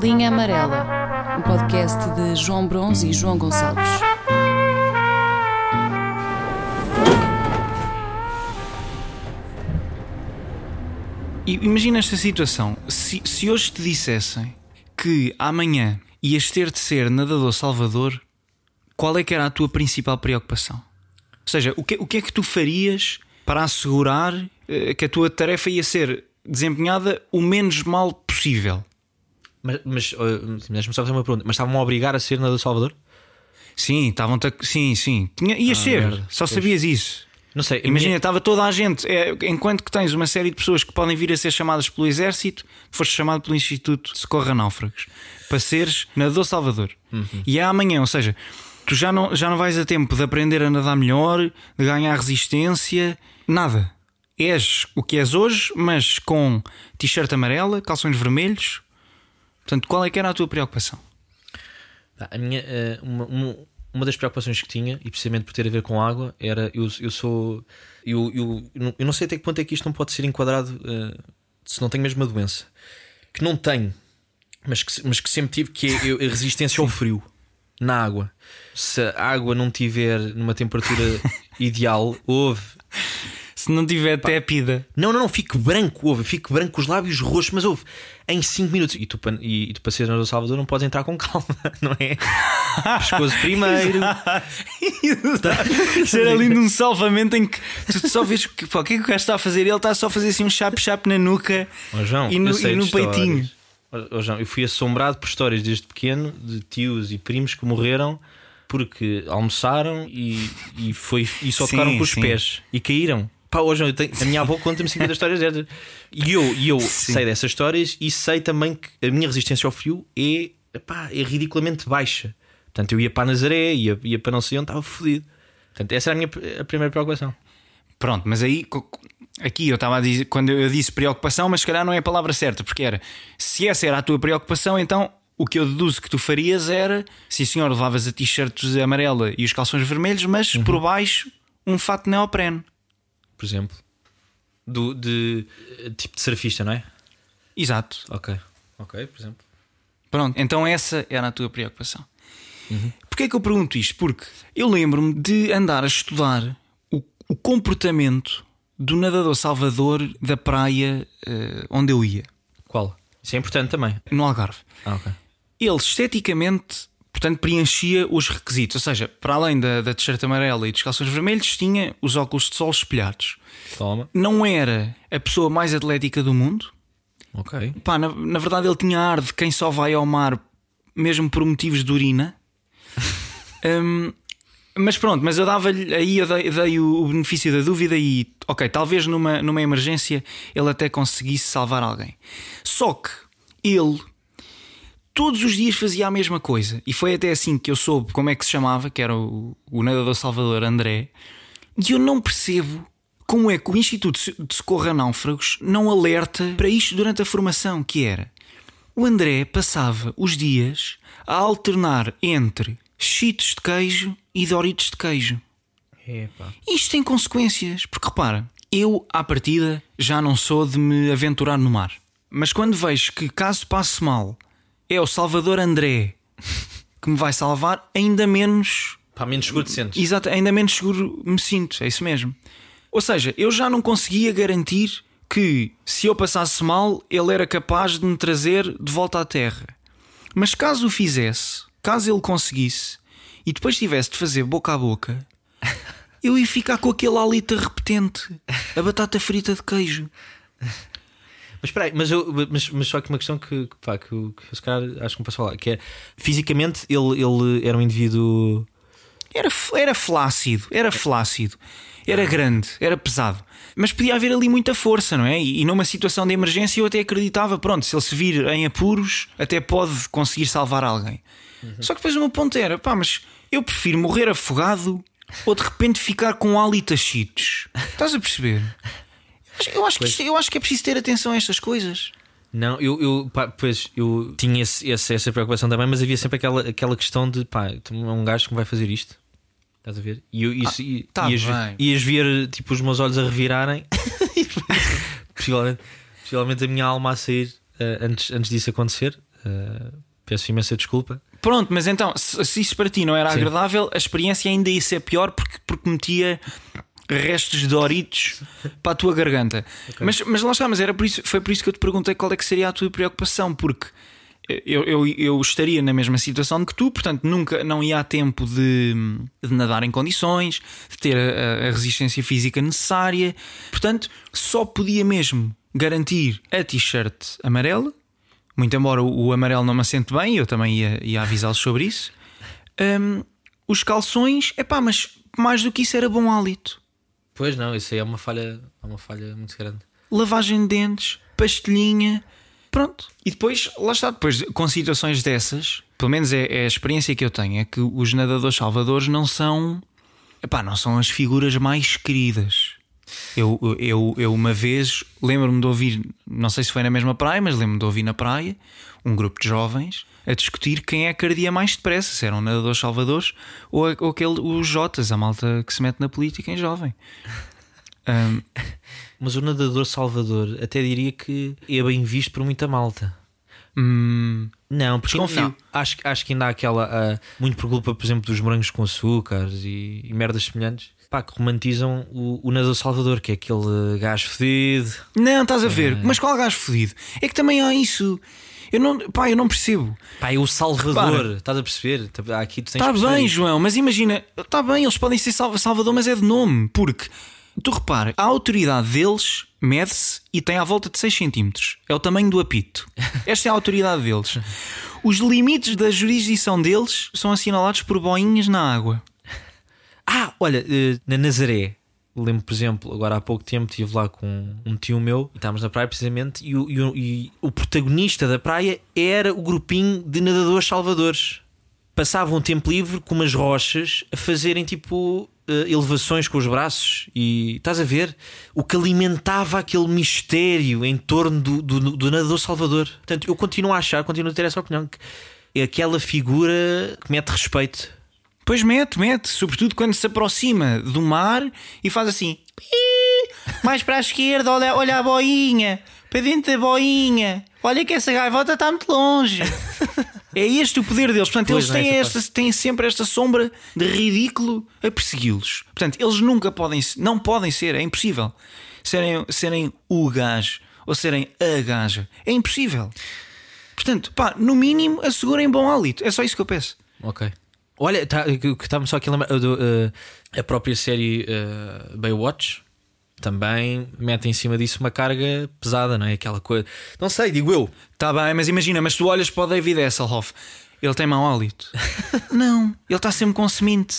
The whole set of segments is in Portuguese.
Linha Amarela, um podcast de João Bronze e João Gonçalves. Imagina esta situação. Se, se hoje te dissessem que amanhã ias ter de ser nadador salvador, qual é que era a tua principal preocupação? Ou seja, o que, o que é que tu farias para assegurar eh, que a tua tarefa ia ser desempenhada o menos mal possível? Mas, mas uh, deixa-me só fazer uma pergunta. Mas estavam a obrigar a ser na do Salvador? Sim, estavam sim, sim. Tinha, ia Ah, ser, merda. só Pois. sabias isso. Não sei. Imagina, minha- estava toda a gente. é, enquanto que tens uma série de pessoas que podem vir a ser chamadas pelo Exército, foste chamado pelo Instituto de Socorro a Náufragos para seres nadador Salvador. E é amanhã, ou seja, tu já não, já não vais a tempo de aprender a nadar melhor, de ganhar resistência, nada. És o que és hoje, mas com t-shirt amarela, calções vermelhos. Portanto, qual é que era a tua preocupação? Tá, A minha, eh, uma, uma, uma das preocupações que tinha, e precisamente por ter a ver com água, era eu, eu sou. Eu, eu, eu não- sei até que ponto é que isto não pode ser enquadrado eh, se não tenho mesmo uma doença. Que não tenho, mas que, mas que sempre tive, que é a resistência ao frio na água. Se a água não tiver numa temperatura ideal, houve. Se não tiver tépida. Não, não, não, fico branco, ouve, fico branco com os lábios roxos, mas ouve, em 5 minutos. E tu, e, e tu para ser no Salvador não podes entrar com calma, não é? Pescoço primeiro. Ser ali num salvamento em que tu só vês que, pá, o que é que o gajo está a fazer? Ele está só a fazer assim um chap-chap na nuca Ó, João, e no, e no peitinho. ó, João, eu fui assombrado por histórias desde pequeno de tios e primos que morreram porque almoçaram e, e, foi, e só Sim, tocaram com os sim. pés e caíram. Pá, João, eu tenho- a minha avó conta-me 50 histórias destas. E eu, e eu sei dessas histórias e sei também que a minha resistência ao frio é, epá, é ridiculamente baixa. Portanto, eu ia para Nazaré, ia, ia para não sei onde, estava fodido. Portanto, essa era a minha a primeira preocupação. Pronto, mas aí aqui eu estava a dizer, quando eu disse preocupação, mas se calhar não é a palavra certa, porque era se essa era a tua preocupação, então o que eu deduzo que tu farias era, sim senhor, levavas a t-shirt amarela e os calções vermelhos, mas Uhum. por baixo um fato neoprene. Por exemplo, do, de eh, tipo de surfista, não é? Exato. Ok, ok, por exemplo. Pronto, então essa era a tua preocupação. Porquê é que eu pergunto isto? Porque eu lembro-me de andar a estudar o, o comportamento do nadador salvador da praia eh, onde eu ia, Qual? Isso é importante também. no Algarve. Ah, ok. Ele esteticamente, portanto, preenchia os requisitos, ou seja, para além da, da t-shirt amarela e dos calções vermelhos, tinha os óculos de sol espelhados. Toma. Não era a pessoa mais atlética do mundo. Ok. Pá, na, na verdade, ele tinha ar de quem só vai ao mar mesmo por motivos de urina. Hum, mas pronto, mas eu dava-lhe aí eu dei, dei o, o benefício da dúvida e, ok, talvez numa, numa emergência ele até conseguisse salvar alguém. Só que ele todos os dias fazia a mesma coisa e foi até assim que eu soube como é que se chamava, que era o, o nadador Salvador André, e eu não percebo como é que o Instituto de Socorro a Náufragos não alerta para isto durante a formação, que era o André passava os dias a alternar entre cheetos de queijo e doritos de queijo. Epá. Isto tem consequências, porque repara, eu à partida já não sou de me aventurar no mar. Mas quando vejo que caso passe mal é o Salvador André que me vai salvar, ainda menos Pá, menos seguro te sentes. Exato, ainda menos seguro me sinto, é isso mesmo. Ou seja, eu já não conseguia garantir que se eu passasse mal, ele era capaz de me trazer de volta à Terra. Mas caso o fizesse, caso ele conseguisse e depois tivesse de fazer boca a boca, eu ia ficar com aquele hálito repetente, a batata frita de queijo. Mas espera aí, mas, eu, mas, mas só que uma questão que, que, pá, que, eu- que eu se calhar acho que me posso falar, que é fisicamente ele, ele era um indivíduo. Era, era flácido, era flácido, era grande, era pesado. Mas podia haver ali muita força, não é? E, e numa situação de emergência eu até acreditava, pronto, se ele se vir em apuros, até pode conseguir salvar alguém. Só que depois o meu ponto era, pá, mas eu prefiro morrer afogado ou de repente ficar com hálito a cheetos. Estás a perceber? Eu acho, que isto- eu acho que é preciso ter atenção a estas coisas. Não, eu, eu pá, pois eu tinha esse, esse- essa preocupação também, mas havia sempre aquela, aquela questão de pá, é um gajo que me vai fazer isto. Estás a ver? E eu, isso, e- tá ias, ias ver tipo os meus olhos a revirarem, possivelmente, possivelmente a minha alma a sair eh, antes, antes disso acontecer. Uh, peço imensa desculpa. Pronto, mas então, se, se isso para ti não era Sim. agradável, a experiência ainda ia ser pior porque, porque metia restos de Doritos para a tua garganta. Mas, mas lá está, mas era por isso, foi por isso que eu te perguntei qual é que seria a tua preocupação, porque eu, eu, eu estaria na mesma situação que tu, portanto, nunca não ia a tempo de, de nadar em condições, de ter a, a resistência física necessária, portanto, só podia mesmo garantir a t-shirt amarela. Muito embora o, o amarelo não me assente bem, eu também ia, ia avisá-los sobre isso. Hum, os calções, é pá, mas mais do que isso era bom hálito. Pois não, isso aí é uma falha, é uma falha muito grande. Lavagem de dentes, pastelhinha, pronto. E depois, lá está, depois com situações dessas, pelo menos é, é a experiência que eu tenho, é que os nadadores salvadores não são, epá, não são as figuras mais queridas. Eu, eu, eu uma vez lembro-me de ouvir, não sei se foi na mesma praia, mas lembro-me de ouvir na praia um grupo de jovens a discutir quem é que ardia mais depressa, se eram nadadores salvadores ou, ou aquele, os Jotas, a malta que se mete na política em jovem. Um, Mas o nadador Salvador até diria que é bem visto por muita malta. hum, Não, porque Desconfio. não, acho, acho que ainda há aquela. ah, muito por culpa, por exemplo, dos morangos com açúcar e, e merdas semelhantes. Pá, que romantizam o, o Salvador, que é aquele gajo fedido. Não, estás a ver, mas qual gajo fodido? É que também há isso. Eu não, pá, eu não percebo. Pá, é o Salvador, Repara. estás a perceber? Tá- Aqui tu tens Está bem, isso. João, mas imagina, está bem, eles podem ser Salva- Salvador, mas é de nome, porque tu repara, a autoridade deles mede-se e tem à volta de 6 cm. É o tamanho do apito. Esta é a autoridade deles. Os limites da jurisdição deles são assinalados por boinhas na água. Ah, olha, eh, na Nazaré, lembro, por exemplo, agora há pouco tempo estive lá com um tio meu e estávamos na praia precisamente. E o, e o- e o protagonista da praia era o grupinho de nadadores salvadores. Passavam um tempo livre com umas rochas a fazerem tipo eh, elevações com os braços. E estás a ver o que alimentava aquele mistério em torno do, do, do nadador salvador. Portanto, eu continuo a achar, continuo a ter essa opinião que é aquela figura que mete respeito. Pois mete, mete, sobretudo quando se aproxima do mar e faz assim. "Pi, Mais para a esquerda, olha, olha a boinha. Para dentro da boinha. Olha que essa gaivota está muito longe. É este o poder deles. Portanto, Pois, eles é têm, essa esta, têm sempre esta sombra de ridículo a persegui-los. Portanto, eles nunca podem, não podem ser, é impossível serem, serem o gajo ou serem a gaja. É impossível. Portanto, pá, no mínimo, assegurem bom hálito. É só isso que eu peço. Ok. Olha, tá, está-me só aqui a lembrar eh, a própria série eh, Baywatch também mete em cima disso uma carga pesada, não é? Aquela coisa. Não sei, digo eu. Tá bem, mas imagina, mas tu olhas para o David Hasselhoff, ele tem mau hálito. não, ele está sempre com semente.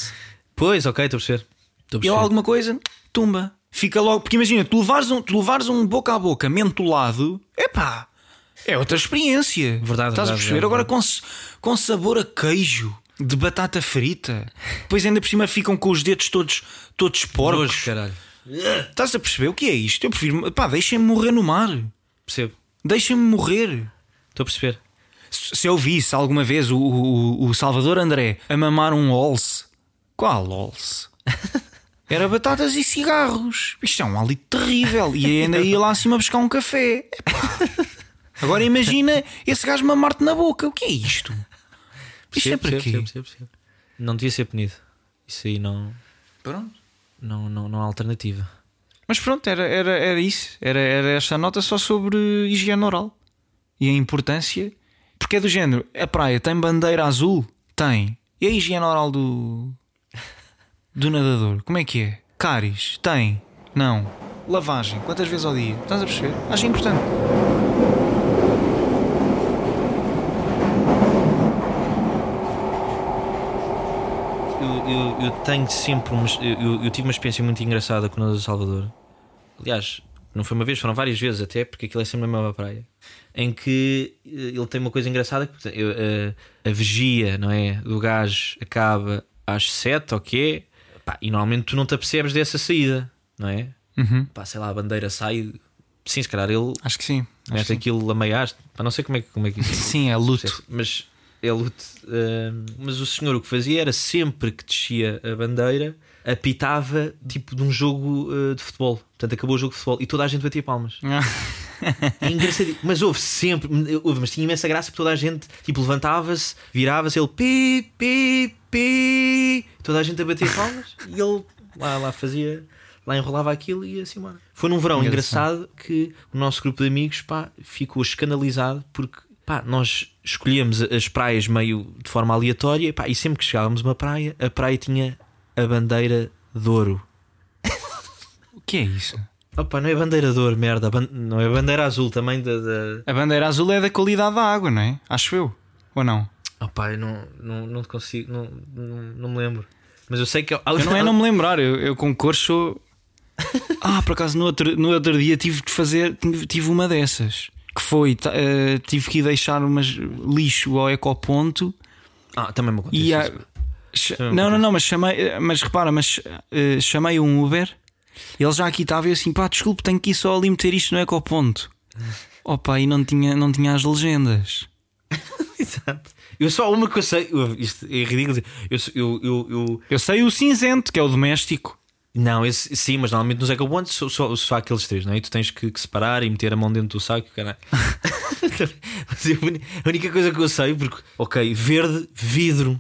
Pois, ok, estou a perceber. A Ele perceber. alguma coisa, tumba. Fica logo, porque imagina, tu levares um, tu levares um boca a boca mentolado, epá, é outra experiência. Verdade, Estás a verdade, perceber? verdade, Agora com, com sabor a queijo, de batata frita, depois ainda por cima ficam com os dedos todos, todos porcos. Nojo, caralho. Estás a perceber o que é isto? Eu prefiro, pá, deixem-me morrer no mar, Percebo. deixem-me morrer. Estou a perceber. Se se eu visse alguma vez o, o, o Salvador André a mamar um Olse, qual Olse? Era batatas e cigarros. Isto é um hálito terrível. E ainda ia lá acima buscar um café. Epá. Agora imagina esse gajo mamar-te na boca. O que é isto? Isto é para quê? Não devia ser punido. Isso aí não, Pronto. não, não, não há alternativa. Mas pronto, era, era, era isso. Era, era esta nota só sobre higiene oral e a importância. Porque é do género: a praia tem bandeira azul? Tem. E a higiene oral do. do nadador? Como é que é? Cáries? Tem. Não. Lavagem? Quantas vezes ao dia? Estás a perceber? Acho importante. Eu, eu, eu tenho sempre. uma- eu, eu- tive uma experiência muito engraçada com o Nadador Salvador. Aliás, não foi uma vez, foram várias vezes até, porque aquilo é sempre na mesma praia. Em que eh, ele tem uma coisa engraçada que eu, eh, a vigia não é, do gajo acaba às 7, ok? Pá, e normalmente tu não te apercebes dessa saída, não é? Uhum. Pá, sei lá, a bandeira sai. Sim, se calhar ele Acho que sim. Mete aquilo a meiar. Pá, não sei como é, que- como é que isso Sim, é luto. mas é luto. Ahm, mas o senhor o que fazia era sempre que descia a bandeira, apitava tipo de um jogo ah, de futebol. Portanto, acabou o jogo de futebol e toda a gente batia palmas. É engraçado. Mas houve sempre, houve, mas tinha imensa graça porque toda a gente tipo, levantava-se, virava-se, ele pi, pi, pi, toda a gente a bater palmas e ele lá, lá fazia, lá enrolava aquilo e assim, mano. Foi num verão Engraçado. engraçado que o nosso grupo de amigos pá, ficou escandalizado porque pá, nós escolhíamos as praias meio de forma aleatória pá, e sempre que chegávamos a uma praia, a praia tinha a bandeira de ouro. O que é isso? Opa, não é bandeira de ouro, merda, não é bandeira azul também da. da... A bandeira azul é da qualidade da água, não é? Acho eu. Ou não? Opa, eu não, não, não consigo, não, não, não me lembro. Mas eu sei que. Eu não é não me lembrar, eu, eu com cores sou. Ah, por acaso no outro, no outro dia tive que fazer, tive uma dessas. Que foi, eh, tive que ir deixar umas lixo ao ecoponto Ah, também me aconteceu. e a- não, não, não, mas chamei, eh, mas repara, mas eh, chamei um Uber, ele já aqui estava e eu assim, pá, desculpe, tenho que ir só ali meter isto no ecoponto. Opa, e não tinha, não tinha as legendas. Exato. Eu só uma que eu sei. Isto é ridículo. Eu, eu, eu, eu- Eu sei o cinzento, que é o doméstico. Não, esse, sim, mas normalmente nos ecopontos só, só, só há aqueles três, não é? E tu tens que, que separar e meter a mão dentro do saco, caralho. a única coisa que eu sei, porque, ok, verde, vidro.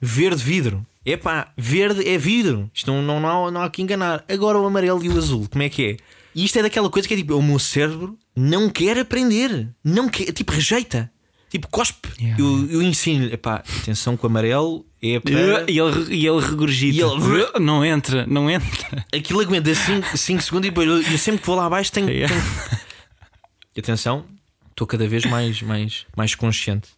Verde, vidro. É pá, verde é vidro. Isto não, não, não, há, não há que enganar. Agora o amarelo e o azul, como é que é? E isto é daquela coisa que é tipo, o meu cérebro não quer aprender. Não quer, tipo, rejeita. Tipo, cospe. Yeah. Eu, eu ensino-lhe, epá, atenção que o amarelo é para. E ele, e ele regurgita. E ele- Não entra, não entra. Aquilo aguenta 5 segundos e depois eu, sempre que vou lá abaixo tenho. Yeah. tenho- E Atenção, estou cada vez mais, mais, mais consciente.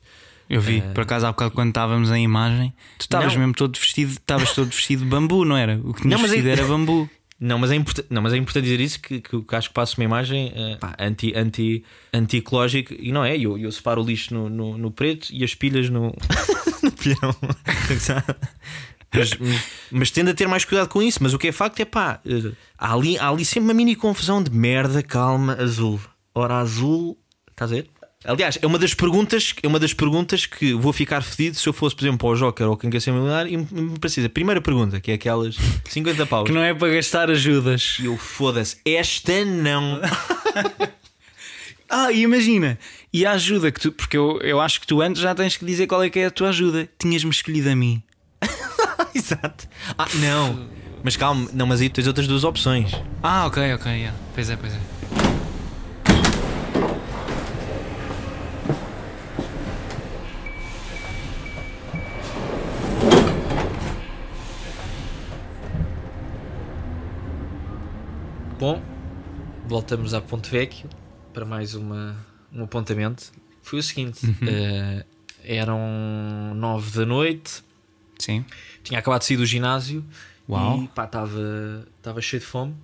Eu vi, por acaso, há bocado quando estávamos em imagem, tu estavas mesmo todo vestido, estavas todo vestido de bambu, não era? O que tinhas Não, mas é- vestido era bambu. Não, mas é, importa- não, mas é importante dizer isso que, que, que acho que passa uma imagem eh, pá, anti, anti, anti-ecológica e não é. Eu, eu separo o lixo no, no, no preto e as pilhas no, mas, mas, tendo a ter mais cuidado com isso. Mas o que é facto é pá, eh, há ali, há ali sempre uma mini confusão de merda, calma, azul. Ora, azul, estás a ver? Aliás, é uma das perguntas, é uma das perguntas que vou ficar fedido se eu fosse, por exemplo, para o Joker ou quem quer ser milionário e me- me precisa. Primeira pergunta, que é aquelas 50 paus. Que não é para gastar ajudas. E eu foda-se, esta não. Ah, e imagina, e a ajuda que tu, porque eu, eu acho que tu antes já tens que dizer qual é que é a tua ajuda. Tinhas-me escolhido a mim. Exato. Ah, não. Mas calma, não, mas aí tens outras duas opções. Ah, ok, ok, yeah. pois é, pois é. Bom, voltamos a Ponte Vecchio para mais uma, um apontamento. Foi o seguinte: eh, eram nove da noite, Sim. tinha acabado de sair do ginásio Uau. e estava cheio de fome.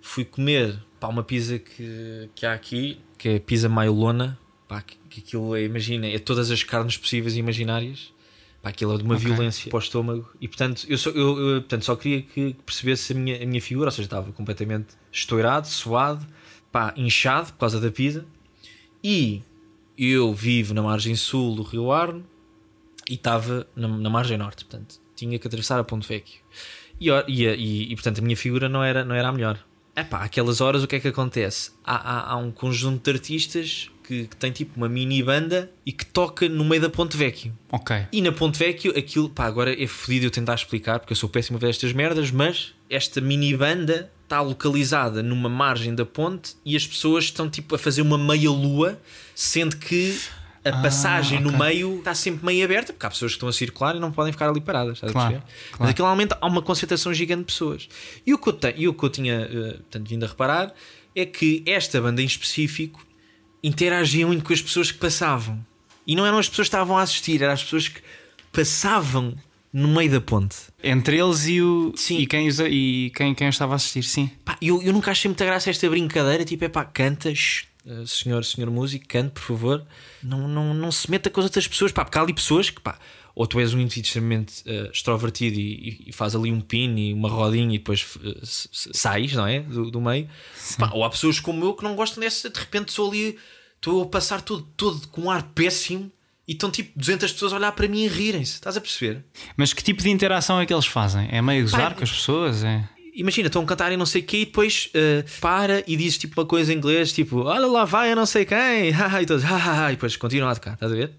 Fui comer pá, uma pizza que, que há aqui, que é pizza maiolona. Pá, que, que aquilo é, imagina, é todas as carnes possíveis e imaginárias. Pá, aquilo é de uma Ok. violência para o estômago. E portanto, eu só, eu, eu, portanto, só queria que percebesse a minha, a minha figura, ou seja, estava completamente estourado, suado, pá, inchado por causa da pizza. E eu vivo na margem sul do Rio Arno e estava na, na margem norte, portanto, tinha que atravessar a Ponte Vecchio. E, e, e, e, portanto, a minha figura não era, não era a melhor. Epá, aquelas horas o que é que acontece? Há, há, há um conjunto de artistas que, que tem tipo uma mini banda e que toca no meio da Ponte Vecchio. Ok. E na Ponte Vecchio, aquilo, pá, agora é fodido eu tentar explicar porque eu sou péssimo a ver estas merdas, mas esta mini banda está localizada numa margem da ponte e as pessoas estão tipo a fazer uma meia lua, sendo que a Ah, passagem no ok. meio está sempre meio aberta, porque há pessoas que estão a circular e não podem ficar ali paradas, estás a Claro, claro. Mas aquilo realmente há uma concentração gigante de pessoas. E o que eu, te- e o que eu tinha eh, portanto, vindo a reparar é que esta banda em específico interagia muito com as pessoas que passavam. E não eram as pessoas que estavam a assistir, eram as pessoas que passavam no meio da ponte. Entre eles e o. Sim. E quem, usa- e quem, quem estava a assistir, sim. Pá, eu, eu nunca achei muita graça esta brincadeira. Tipo, é pá, canta, shh, eh, senhor, senhor músico, cante, por favor. Não, não, não se meta com as outras pessoas. Pá, porque há ali pessoas que, pá, ou tu és um indivíduo extremamente eh, extrovertido e, e- faz ali um pin e uma rodinha e depois s- sais, não é? Do, do meio. Pá, ou há pessoas como eu que não gostam dessa. De repente sou ali, estou a passar todo, todo com um ar péssimo e estão tipo 200 pessoas a olhar para mim e rirem-se. Estás a perceber? Mas que tipo de interação é que eles fazem? É meio gozar com as pessoas? É. imagina, estão a cantar e não sei o quê, e depois uh, para e diz tipo uma coisa em inglês, tipo, olha lá vai a não sei quem, e todos, e depois continua a tocar, estás a ver?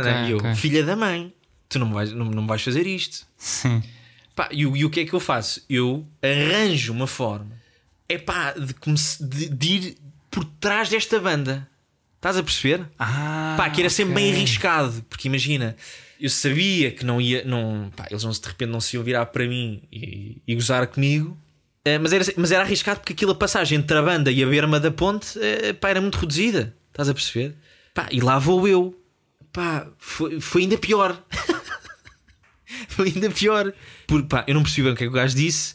Okay, e eu, okay. filha da mãe, tu não vais, não, não vais fazer isto. Sim. Pá, e, e o que é que eu faço? Eu arranjo uma forma é pá, de, de, de ir por trás desta banda. Estás a perceber? Ah, pá, que era sempre okay. bem arriscado, porque imagina, eu sabia que não ia, não, pá, eles não, de repente não se iam virar para mim e, e gozar comigo, é, mas, era, mas era arriscado porque aquela passagem entre a banda e a berma da ponte é, pá, era muito reduzida. Estás a perceber? Pá, e lá vou eu, pá, foi, foi ainda pior. foi ainda pior. Porque, pá, eu não percebi bem o que é que o gajo disse.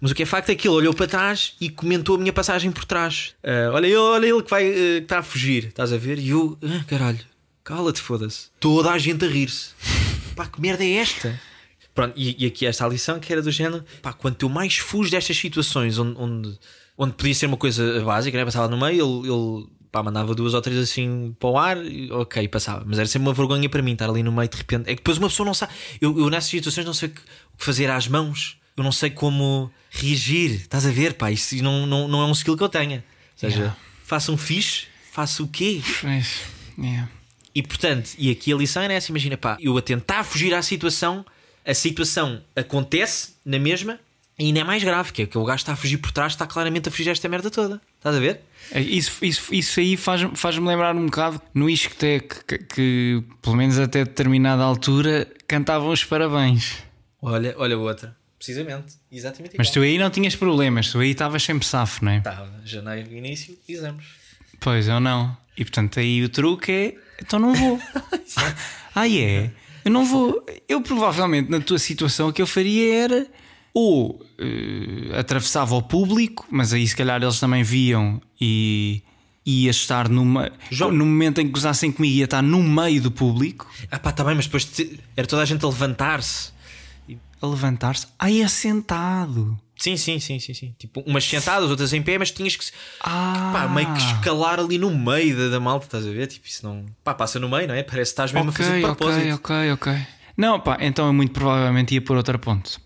Mas o que é facto é que ele olhou para trás e comentou a minha passagem por trás. Uh, olha, ele, olha ele que vai uh, que está a fugir, estás a ver? E eu, ah, caralho, cala-te, foda-se. Toda a gente a rir-se. Pá, que merda é esta? Pronto, e, e, aqui esta lição que era do género: pá, quanto eu mais fujo destas situações onde, onde, onde podia ser uma coisa básica, né? passava no meio, ele, ele pá, mandava duas ou três assim para o ar, ok, passava. Mas era sempre uma vergonha para mim estar ali no meio de repente. É que depois uma pessoa não sabe. Eu, eu nessas situações não sei o que fazer às mãos eu não sei como reagir. Estás a ver, pá? Isso não, não, não é um skill que eu tenha. Ou seja, yeah. faça um fixe, faça o quê? Yeah. E portanto, e aqui a lição é essa: imagina, pá, eu a tentar fugir à situação, a situação acontece na mesma e ainda é mais grave, que é que o gajo está a fugir por trás, está claramente a fugir esta merda toda. Estás a ver? É, isso, isso, isso aí faz-me faz lembrar um bocado no Isquetec que, que, pelo menos até determinada altura, cantavam os parabéns. Olha, olha outra. Precisamente, exatamente. Mas tu aí não tinhas problemas, tu aí estavas sempre safo, não é? Estava, janeiro, início, exames. Pois, eu não. E portanto aí o truque é, então não vou. ah, é? Eu não vou. Eu provavelmente na tua situação o que eu faria era ou uh, atravessava o público, mas aí se calhar eles também viam e ia estar numa. João... No momento em que gozassem comigo, ia estar no meio do público. Ah, pá, tá bem, mas depois era toda a gente a levantar-se a levantar-se. Aí é sentado. Sim, sim, sim, sim, sim. Tipo, umas sentadas, outras em pé, mas tinhas que, ah. pá, meio que escalar ali no meio da, da malta, estás a ver? Tipo, isso não. Pá, passa no meio, não é? Parece que estás mesmo okay, a fazer de propósito. Ok, ok, ok. Não, pá, então eu muito provavelmente ia por outra ponte.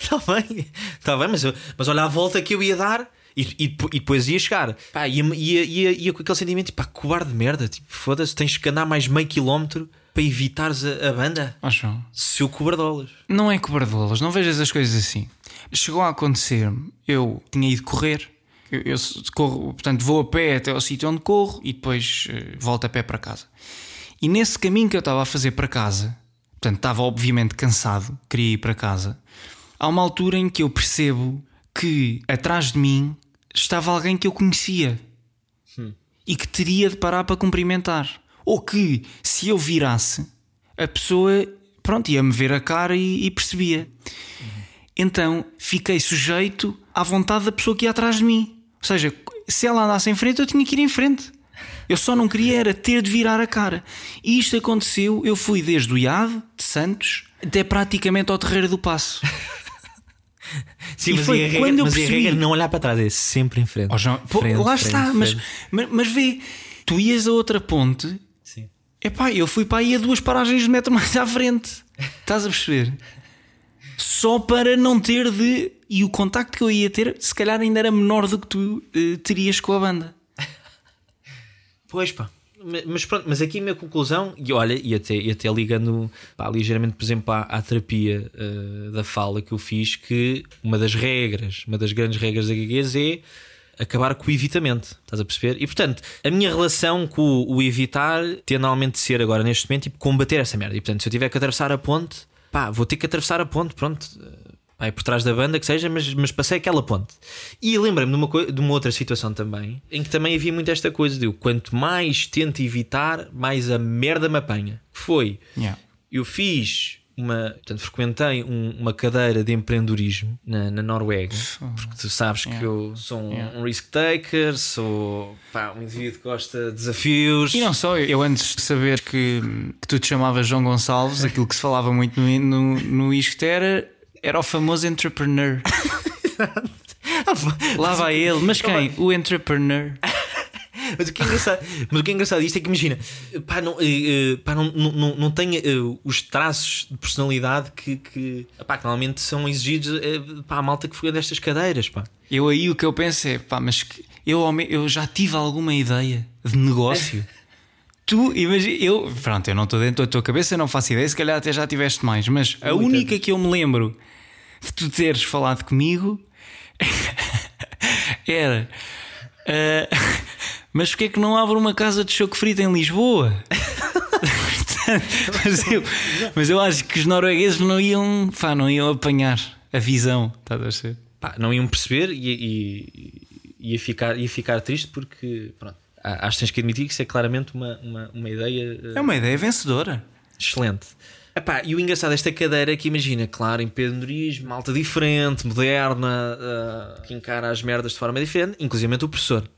Está bem, está bem, mas, mas olha a volta que eu ia dar e, e, e depois ia chegar. Pá, ia, ia, ia, ia com aquele sentimento, tipo, pá, cobarde de merda, tipo, foda-se, tens que andar mais meio quilómetro para evitares a, a banda? Acho. Seu cobardolas. Não é cobardolas, não vejas as coisas assim. Chegou a acontecer, eu tinha ido correr, eu, eu corro, portanto vou a pé até ao sítio onde corro e depois uh, volto a pé para casa. E nesse caminho que eu estava a fazer para casa, portanto estava obviamente cansado, queria ir para casa, há uma altura em que eu percebo que atrás de mim estava alguém que eu conhecia hum. e que teria de parar para cumprimentar. Ou que, se eu virasse, a pessoa, pronto, ia-me ver a cara e, e percebia. Então fiquei sujeito à vontade da pessoa que ia atrás de mim. Ou seja, se ela andasse em frente, eu tinha que ir em frente. Eu só não queria era ter de virar a cara. E isto aconteceu, eu fui desde o IAD, de Santos, até praticamente ao Terreiro do Passo. Sim, mas foi regra, quando eu percebi... a regra não olhar para trás, é sempre em frente. Oh, João, Pô, frente lá frente, está, frente. Mas, mas, mas vê, tu ias a outra ponte Epá, eu fui para aí a duas paragens de metro mais à frente. Estás a perceber? Só para não ter de. E o contacto que eu ia ter, se calhar ainda era menor do que tu uh, terias com a banda. Pois pá. Mas pronto, mas aqui a minha conclusão, e olha, e até, e até ligando pá, ligeiramente, por exemplo, à, à terapia uh, da fala que eu fiz, que uma das regras, uma das grandes regras da gaguez é acabar com o evitamento, estás a perceber? E portanto, a minha relação com o, evitar tende normalmente de ser agora neste momento tipo, combater essa merda. E portanto, se eu tiver que atravessar a ponte, pá, vou ter que atravessar a ponte, pronto. Vai por trás da banda, que seja, mas, mas passei aquela ponte. E lembra-me de uma, de uma outra situação também, em que também havia muito esta coisa de eu, quanto mais tento evitar, mais a merda me apanha. Foi, yeah. eu fiz uma, portanto, frequentei um, uma cadeira de empreendedorismo na, na Noruega, porque tu sabes yeah. que eu sou um, yeah. um risk taker, sou pá, um indivíduo que gosta de desafios. E não só, eu antes de saber que, que tu te chamavas João Gonçalves, aquilo que se falava muito no, no, no isto era, era o famoso entrepreneur. Lá vai ele, mas quem? O entrepreneur. Mas o que é engraçado, mas o que é engraçado disto é que imagina, pá, não, eh, pá, não, não, não, não tem eh, os traços de personalidade que, que, pá, que normalmente são exigidos eh, pá, a malta que foi destas cadeiras. Pá. Eu aí o que eu penso é, pá, mas que eu, eu já tive alguma ideia de negócio. tu, imagina, eu, pronto, eu não estou dentro da tua cabeça, não faço ideia, se calhar até já tiveste mais, mas a Ui, única tantas. que eu me lembro de tu teres falado comigo era. ah, mas porquê é que não abre uma casa de choco frito em Lisboa? mas, eu, mas eu acho que os noruegueses não iam, pá, não iam apanhar a visão, estás a ver? Pá, não iam perceber e, e- e ia, ficar, ia ficar triste porque, pronto, acho que tens que admitir que isso é claramente uma, uma, uma ideia eh, É uma ideia vencedora. Excelente. Epá, e o engraçado desta cadeira é que imagina, claro, empreendedorismo, malta diferente, moderna, ah, que encara as merdas de forma diferente, inclusive o professor.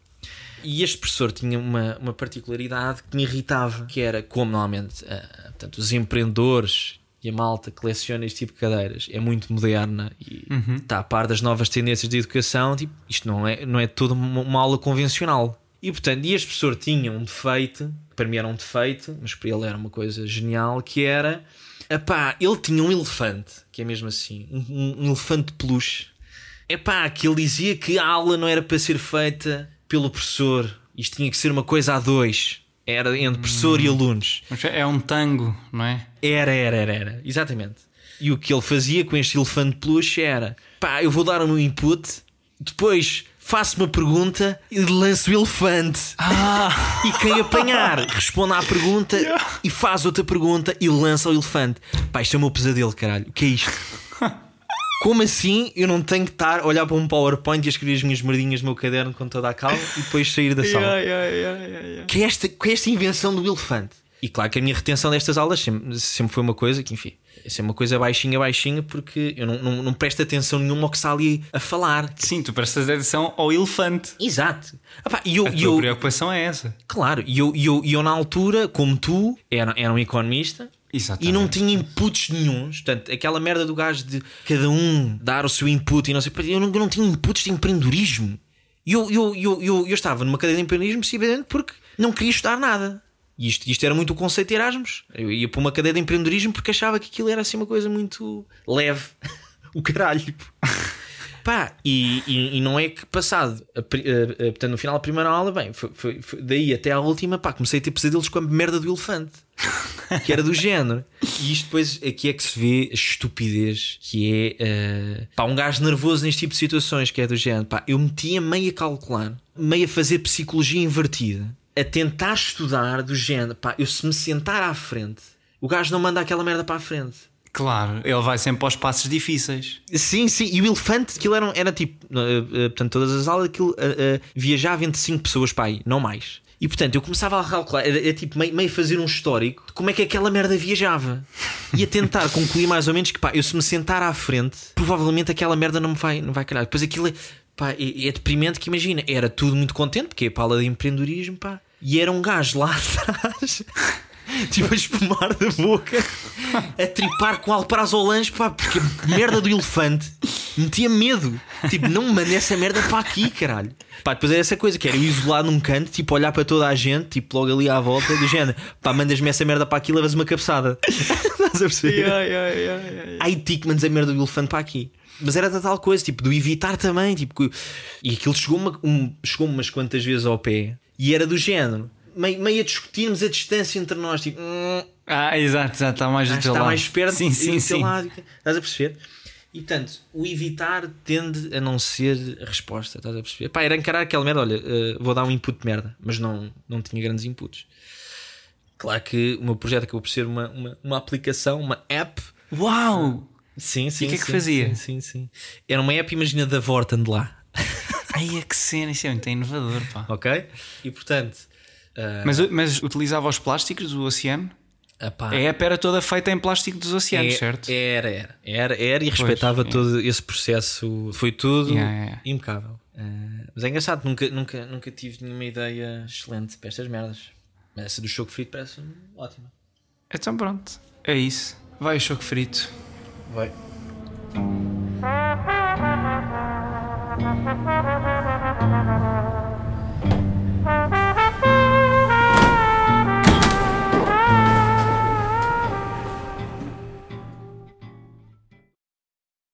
E este professor tinha uma, uma particularidade que me irritava, que era como normalmente ah, portanto, os empreendedores e a malta que coleciona este tipo de cadeiras é muito moderna e está a par das novas tendências de educação, tipo, isto não é, não é toda uma, uma aula convencional. E portanto, e este professor tinha um defeito, para mim era um defeito, mas para ele era uma coisa genial, que era epá, ele tinha um elefante, que é mesmo assim, um, um elefante de peluche. Epá, que ele dizia que a aula não era para ser feita pelo professor, isto tinha que ser uma coisa a dois. Era entre professor e alunos. Mas É um tango, não é? Era, era, era, era. Exatamente. E o que ele fazia com este elefante de peluche era: pá, eu vou dar o meu input, depois faço uma pergunta e lanço o elefante. Ah! E quem apanhar responde à pergunta e faz outra pergunta e lança o elefante. Pá, isto é o meu pesadelo, caralho. O que é isto? Como assim eu não tenho que estar a olhar para um PowerPoint e a escrever as minhas merdinhas no meu caderno com toda a calma e depois sair da sala? Ai, ai, ai. que é esta, que é esta invenção do elefante. E claro que a minha retenção destas aulas sempre, sempre foi uma coisa que, enfim, é sempre uma coisa baixinha, baixinha, porque eu não, não, não presto atenção nenhuma ao que está ali a falar. Sim, tu prestas atenção ao elefante. Exato. Epá, eu, A tua eu, preocupação é essa. claro, e eu, e eu, e eu na altura, como tu, era, era um economista. Exatamente. E não tinha inputs nenhuns, portanto, aquela merda do gajo de cada um dar o seu input e não sei, eu não, eu não tinha inputs de empreendedorismo. E eu, eu, eu, eu, eu estava numa cadeira de empreendedorismo simplesmente porque não queria estudar nada. E isto, isto era muito o conceito de Erasmus. Eu ia para uma cadeira de empreendedorismo porque achava que aquilo era assim uma coisa muito leve. o caralho. Pá, e, e, e não é que passado, a a- a- portanto, no final da primeira aula, bem, foi, foi- foi- daí até à última, pá, comecei a ter pesadelos com a merda do elefante, que era do género. E isto depois aqui é que se vê a estupidez que é, eh, pá, um gajo nervoso neste tipo de situações, que é do género, pá, eu metia meio a calcular, meio a fazer psicologia invertida, a tentar estudar do género, pá, eu se me sentar à frente, o gajo não manda aquela merda para a frente. Claro, ele vai sempre aos passos difíceis. Sim, sim, e o elefante, aquilo era, era tipo, eh, eh, portanto, todas as aulas, aquilo eh, eh, viajava entre 5 pessoas aí, não mais. E portanto, eu começava a calcular, era, era tipo meio, meio fazer um histórico de como é que aquela merda viajava. E a tentar concluir mais ou menos que, pá, eu se me sentar à frente, provavelmente aquela merda não me vai, não vai calhar. Depois aquilo é, pá, é, é deprimente que imagina, era tudo muito contente, porque é para a aula de empreendedorismo, pá, e era um gajo lá atrás. Tipo a espumar da boca, a tripar com alprazolange, pá, porque a merda do elefante metia medo. Tipo, não me mande essa merda para aqui, caralho. Pá, depois era essa coisa que era eu isolado num canto, tipo, olhar para toda a gente, tipo, logo ali à volta, do género, pá, mandas-me essa merda para aqui, levas uma cabeçada. Estás a perceber? Ai, ai, ai, ai. Ai, tico, mandas a merda do elefante para aqui. Mas era da tal coisa, tipo, do evitar também. Tipo, e aquilo chegou-me um, chegou umas quantas vezes ao pé e era do género. Meio, meio a discutirmos a distância entre nós, tipo, hum, Ah, exato, exato, está mais do teu está lado. mais perto Sim, e sim, do sim. lado. Estás a perceber? E portanto, o evitar tende a não ser a resposta. Estás a perceber? Pá, era encarar aquela merda. Olha, eh, vou dar um input de merda, mas não, não tinha grandes inputs. Claro que o meu projeto acabou por ser uma, uma, uma aplicação, uma app. Uau! Sim, sim. o que é que sim, fazia? Sim, sim, sim. Era uma app, imagina, da Vorten de lá. Ai, é que cena, isso é muito inovador, pá. Ok? E portanto. Ah, mas, mas utilizava os plásticos do oceano? Epá. É a app era toda feita em plástico dos oceanos, é, certo? Era, era, era, era e pois, respeitava é. todo esse processo, foi tudo yeah, yeah. impecável. Uh, mas é engraçado, nunca, nunca, nunca tive nenhuma ideia excelente para estas merdas. Mas essa do choco frito parece ótima. Então pronto, é isso. Vai o choco frito. Vai.